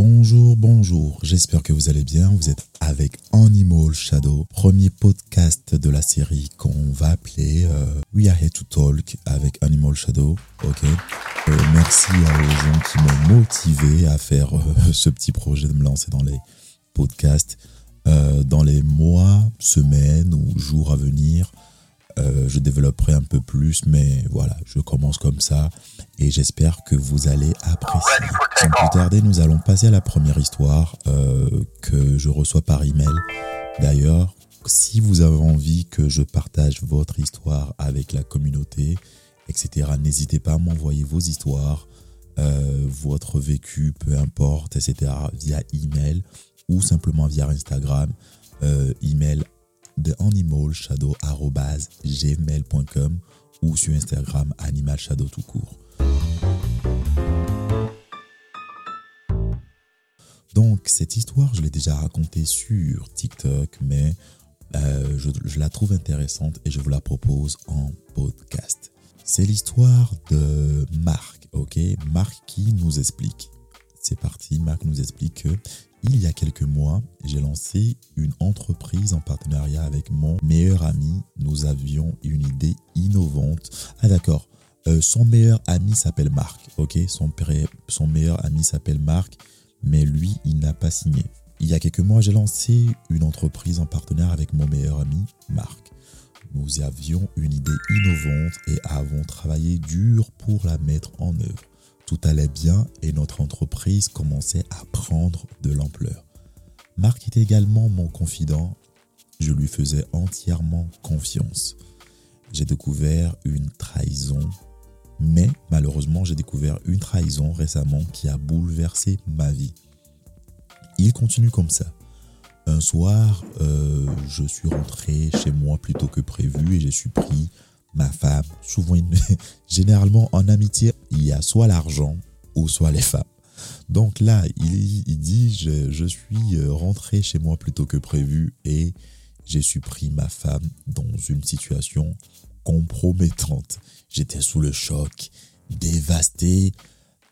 Bonjour, bonjour, j'espère que vous allez bien. Vous êtes avec Animal Shadow, premier podcast de la série qu'on va appeler euh, We Are Here to Talk avec Animal Shadow. Ok? Euh, merci aux gens qui m'ont motivé à faire euh, ce petit projet de me lancer dans les podcasts dans les mois, semaines ou jours à venir. Euh, je développerai un peu plus, mais voilà, je commence comme ça et j'espère que vous allez apprécier. Sans plus tarder, nous allons passer à la première histoire euh, que je reçois par email. D'ailleurs, si vous avez envie que je partage votre histoire avec la communauté, etc., n'hésitez pas à m'envoyer vos histoires, euh, votre vécu, peu importe, etc., via email ou simplement via Instagram. email de animalshadow.gmail.com ou sur Instagram animalshadow tout court. Donc cette histoire, je l'ai déjà racontée sur TikTok, mais euh, je, je, la trouve intéressante et je vous la propose en podcast. C'est l'histoire de Marc, ok? Marc qui nous explique. C'est parti, Marc nous explique que il y a quelques mois, j'ai lancé une entreprise en partenariat avec mon meilleur ami. Nous avions une idée innovante. Ah d'accord, euh, son meilleur ami s'appelle Marc, ok? Son, son meilleur ami s'appelle Marc, mais lui, il n'a pas signé. Il y a quelques mois, j'ai lancé une entreprise en partenariat avec mon meilleur ami Marc. Nous avions une idée innovante et avons travaillé dur pour la mettre en œuvre. Tout allait bien et notre entreprise commençait à prendre de l'ampleur. Marc était également mon confident. Je lui faisais entièrement confiance. J'ai découvert une trahison, mais malheureusement j'ai découvert une trahison récemment qui a bouleversé ma vie. Il continue comme ça. Un soir, euh, je suis rentré chez moi plus tôt que prévu et j'ai suis pris ma femme, souvent, généralement en amitié, il y a soit l'argent ou soit les femmes. Donc là, il, dit, je, suis euh, rentré chez moi plus tôt que prévu et j'ai supprimé ma femme dans une situation compromettante. J'étais sous le choc, dévasté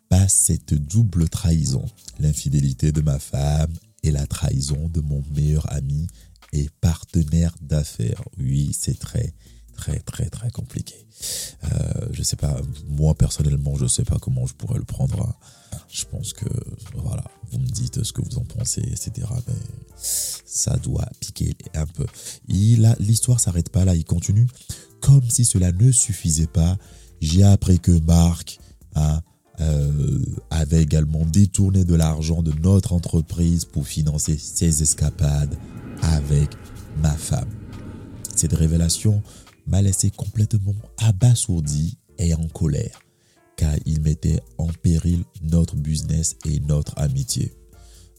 par cette double trahison. L'infidélité de ma femme et la trahison de mon meilleur ami et partenaire d'affaires. Oui, c'est très, très très très compliqué. Euh, je sais pas, moi personnellement, je sais pas comment je pourrais le prendre. Hein. Je pense que voilà, vous me dites ce que vous en pensez, etc. Mais ça doit piquer un peu. L'histoire s'arrête pas là, il continue. Comme si cela ne suffisait pas, j'ai appris que Marc hein, euh, avait également détourné de l'argent de notre entreprise pour financer ses escapades avec ma femme. Cette révélation m'a laissé complètement abasourdi et en colère, car il mettait en péril notre business et notre amitié.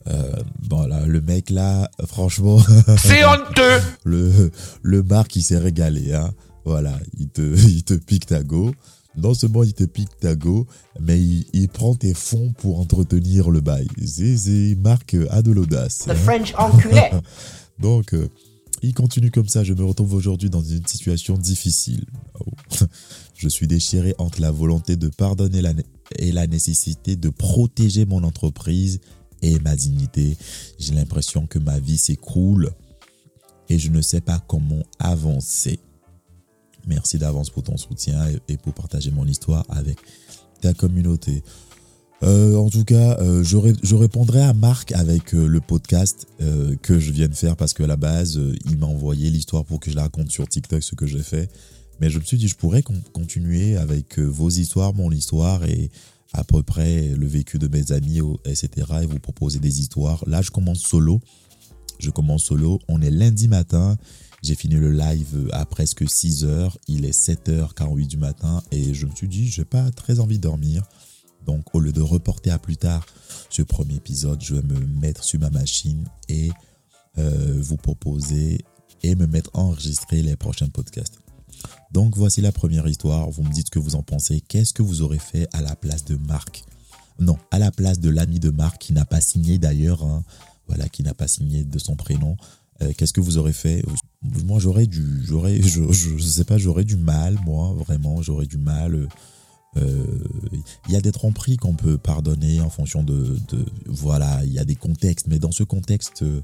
Euh, bon là, le mec là, franchement, c'est honteux. Le le Marc il s'est régalé, hein. Voilà, il te il te pique ta go. Non seulement il te pique ta go, mais il, prend tes fonds pour entretenir le bail. C'est Marc a de l'audace. The French enculé. Donc euh, il continue comme ça, je me retrouve aujourd'hui dans une situation difficile. Oh. Je suis déchiré entre la volonté de pardonner et la nécessité de protéger mon entreprise et ma dignité. J'ai l'impression que ma vie s'écroule et je ne sais pas comment avancer. Merci d'avance pour ton soutien et pour partager mon histoire avec ta communauté. Euh, en tout cas, euh, je, répondrai à Marc avec euh, le podcast que je viens de faire parce qu'à la base, il m'a envoyé l'histoire pour que je la raconte sur TikTok, ce que j'ai fait. Mais je me suis dit, je pourrais continuer avec vos histoires, mon histoire et à peu près le vécu de mes amis, etc. et vous proposer des histoires. Là, je commence solo. Je commence solo. On est lundi matin. J'ai fini le live à presque 6 heures. Il est 7h48 du matin et je me suis dit, j'ai pas très envie de dormir. Donc au lieu de reporter à plus tard ce premier épisode, je vais me mettre sur ma machine et euh, vous proposer et me mettre à enregistrer les prochains podcasts. Donc voici la première histoire. Vous me dites ce que vous en pensez. Qu'est-ce que vous aurez fait à la place de Marc? Non, à la place de l'ami de Marc qui n'a pas signé d'ailleurs. Hein. voilà, qui n'a pas signé de son prénom. Euh, qu'est-ce que vous aurez fait? Moi, j'aurais du, j'aurais, je, je, sais pas, j'aurais du mal, moi, vraiment, j'aurais du mal. Euh, Il y a des tromperies qu'on peut pardonner en fonction de, voilà, il y a des contextes, mais dans ce contexte, euh,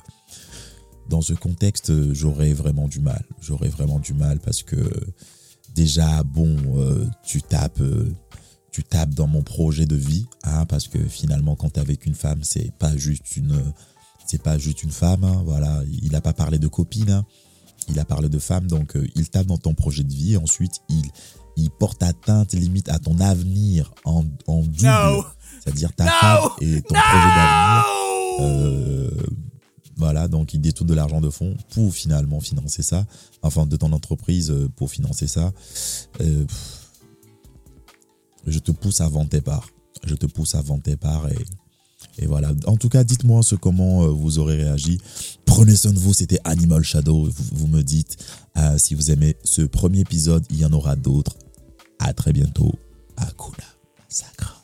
dans ce contexte, euh, j'aurais vraiment du mal. J'aurais vraiment du mal parce que déjà, bon, euh, tu tapes, euh, tu tapes dans mon projet de vie, hein, parce que finalement, quand t'es avec une femme, c'est pas juste une, c'est pas juste une femme, hein, voilà. Il a pas parlé de copine, hein. il a parlé de femme, donc euh, il tape dans ton projet de vie. Ensuite, il, il porte atteinte limite à ton avenir en, en double, No. c'est-à-dire ta No. femme et ton projet d'avenir. Euh, voilà, donc il détourne de l'argent de fonds pour finalement financer ça, enfin de ton entreprise euh, pour financer ça. Euh, je te pousse à vendre tes parts. Je te pousse à vendre tes parts et, et voilà. En tout cas, dites-moi ce comment vous aurez réagi. Prenez soin de vous, c'était Animal Shadow. Vous, vous me dites euh, si vous aimez ce premier épisode, il y en aura d'autres. À très bientôt. Akuna Massacre.